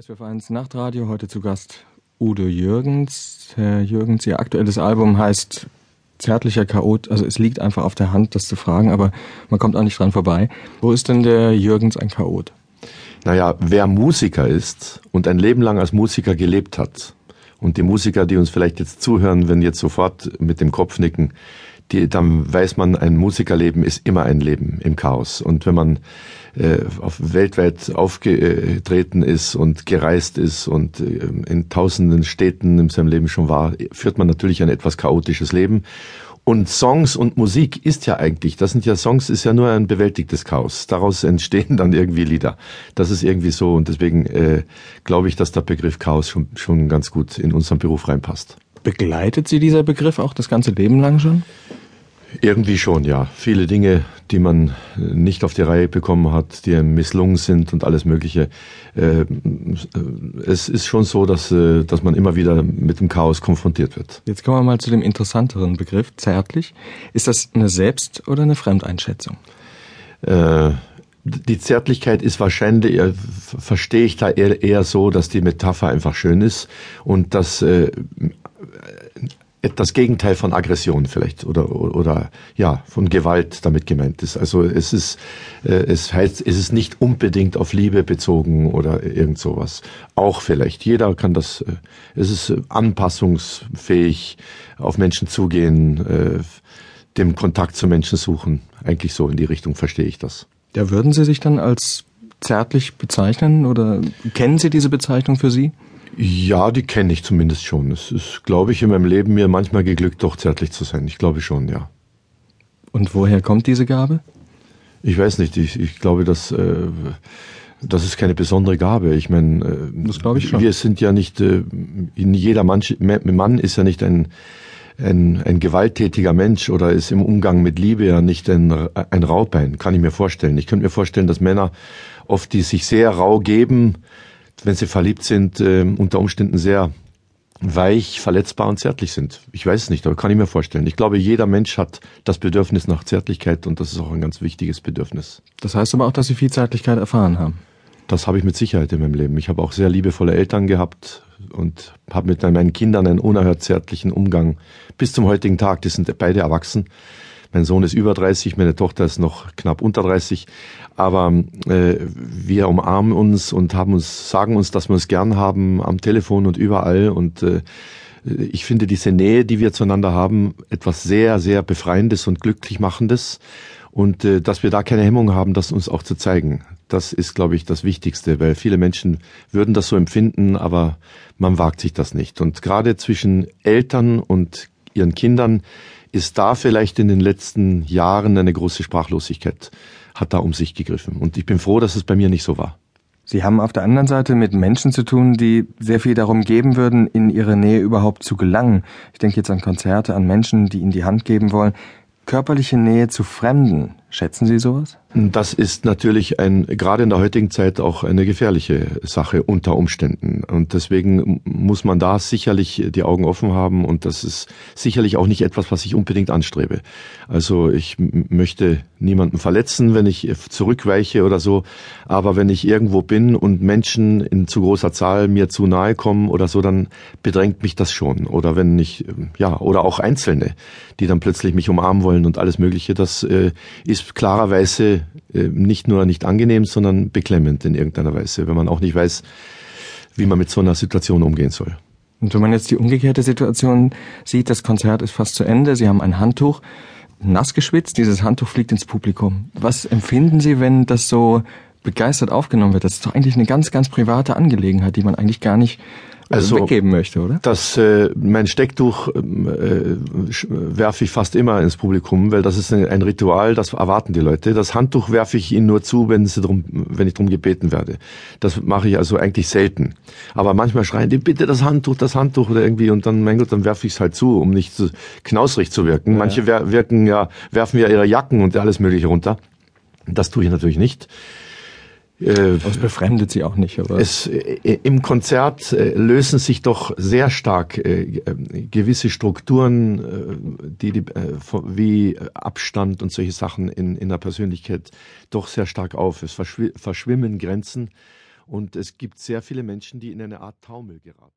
SWF1 Nachtradio, heute zu Gast Udo Jürgens. Herr Jürgens, Ihr aktuelles Album heißt Zärtlicher Chaot. Also es liegt einfach auf der Hand, das zu fragen, aber man kommt auch nicht dran vorbei. Wo ist denn der Jürgens ein Chaot? Naja, wer Musiker ist und ein Leben lang als Musiker gelebt hat, und die Musiker, die uns vielleicht jetzt zuhören, wenn jetzt sofort mit dem Kopf nicken, die, dann weiß man, ein Musikerleben ist immer ein Leben im Chaos. Und wenn man äh, auf weltweit aufgetreten ist und gereist ist und äh, in tausenden Städten in seinem Leben schon war, führt man natürlich ein etwas chaotisches Leben. Und Songs und Musik ist ja eigentlich, das sind ja Songs, ist ja nur ein bewältigtes Chaos. Daraus entstehen dann irgendwie Lieder. Das ist irgendwie so und deswegen äh, glaube ich, dass der Begriff Chaos schon, schon ganz gut in unseren Beruf reinpasst. Begleitet Sie dieser Begriff auch das ganze Leben lang schon? Irgendwie schon, ja. Viele Dinge, die man nicht auf die Reihe bekommen hat, die misslungen sind und alles Mögliche. Äh, es ist schon so, dass, äh, dass man immer wieder mit dem Chaos konfrontiert wird. Jetzt kommen wir mal zu dem interessanteren Begriff, zärtlich. Ist das eine Selbst- oder eine Fremdeinschätzung? Äh, die Zärtlichkeit ist wahrscheinlich, verstehe ich da eher, eher so, dass die Metapher einfach schön ist und dass das Gegenteil von Aggression vielleicht oder, oder ja von Gewalt damit gemeint ist. Also es ist äh, es heißt es ist nicht unbedingt auf Liebe bezogen oder irgend sowas. Auch vielleicht jeder kann das. Äh, es ist anpassungsfähig, auf Menschen zugehen, äh, dem Kontakt zu Menschen suchen. Eigentlich so in die Richtung verstehe ich das. Ja, würden Sie sich dann als zärtlich bezeichnen oder kennen Sie diese Bezeichnung für Sie? Ja, die kenne ich zumindest schon. Es ist, glaube ich, in meinem Leben mir manchmal geglückt, doch zärtlich zu sein. Ich glaube schon, ja. Und woher kommt diese Gabe? Ich weiß nicht. Ich, ich glaube, dass äh, das ist keine besondere Gabe. Ich meine, äh, das glaube ich schon. Wir sind ja nicht äh, jeder Mann, Mann ist ja nicht ein ein, ein gewalttätiger Mensch oder ist im Umgang mit Liebe ja nicht ein, ein Raubein, kann ich mir vorstellen. Ich könnte mir vorstellen, dass Männer oft, die sich sehr rau geben, wenn sie verliebt sind, äh, unter Umständen sehr weich, verletzbar und zärtlich sind. Ich weiß es nicht, aber kann ich mir vorstellen. Ich glaube, jeder Mensch hat das Bedürfnis nach Zärtlichkeit und das ist auch ein ganz wichtiges Bedürfnis. Das heißt aber auch, dass Sie viel Zärtlichkeit erfahren haben. Das habe ich mit Sicherheit in meinem Leben. Ich habe auch sehr liebevolle Eltern gehabt und habe mit meinen Kindern einen unerhört zärtlichen Umgang bis zum heutigen Tag. Die sind beide erwachsen. Mein Sohn ist über 30, meine Tochter ist noch knapp unter 30. Aber äh, wir umarmen uns und haben uns, sagen uns, dass wir uns gern haben am Telefon und überall. Und äh, ich finde diese Nähe, die wir zueinander haben, etwas sehr, sehr Befreiendes und glücklich machendes. Und äh, dass wir da keine Hemmung haben, das uns auch zu zeigen. Das ist, glaube ich, das Wichtigste, weil viele Menschen würden das so empfinden, aber man wagt sich das nicht. Und gerade zwischen Eltern und ihren Kindern ist da vielleicht in den letzten Jahren eine große Sprachlosigkeit, hat da um sich gegriffen. Und ich bin froh, dass es bei mir nicht so war. Sie haben auf der anderen Seite mit Menschen zu tun, die sehr viel darum geben würden, in ihre Nähe überhaupt zu gelangen. Ich denke jetzt an Konzerte, an Menschen, die ihnen die Hand geben wollen. Körperliche Nähe zu Fremden, schätzen Sie sowas? Das ist natürlich ein, gerade in der heutigen Zeit auch eine gefährliche Sache unter Umständen. Und deswegen muss man da sicherlich die Augen offen haben und das ist sicherlich auch nicht etwas, was ich unbedingt anstrebe. Also ich möchte niemanden verletzen, wenn ich zurückweiche oder so. Aber wenn ich irgendwo bin und Menschen in zu großer Zahl mir zu nahe kommen oder so, dann bedrängt mich das schon. Oder wenn ich, ja, oder auch Einzelne, die dann plötzlich mich umarmen wollen und alles Mögliche, das äh, ist klarerweise äh, nicht nur nicht angenehm, sondern beklemmend in irgendeiner Weise, wenn man auch nicht weiß, wie man mit so einer Situation umgehen soll. Und wenn man jetzt die umgekehrte Situation sieht, das Konzert ist fast zu Ende, Sie haben ein Handtuch, nass geschwitzt, dieses Handtuch fliegt ins Publikum. Was empfinden Sie, wenn das so begeistert aufgenommen wird? Das ist doch eigentlich eine ganz, ganz private Angelegenheit, die man eigentlich gar nicht also, weggeben möchte, oder? Das, äh, mein Stecktuch ähm, äh, werfe ich fast immer ins Publikum, weil das ist ein, ein, Ritual, das erwarten die Leute. Das Handtuch werfe ich ihnen nur zu, wenn, sie drum, wenn ich drum gebeten werde. Das mache ich also eigentlich selten. Aber manchmal schreien die, bitte das Handtuch, das Handtuch oder irgendwie und dann, mein Gott, dann werfe ich es halt zu, um nicht so knausrig zu wirken. Manche wirken ja, werfen ja ihre Jacken und alles mögliche runter. Das tue ich natürlich nicht. Äh, das befremdet sie auch nicht, aber. Es, äh, Im Konzert äh, lösen sich doch sehr stark äh, gewisse Strukturen, äh, die, die äh, wie Abstand und solche Sachen in, in der Persönlichkeit doch sehr stark auf. Es verschwimmen Grenzen Und es gibt sehr viele Menschen, die in eine Art Taumel geraten.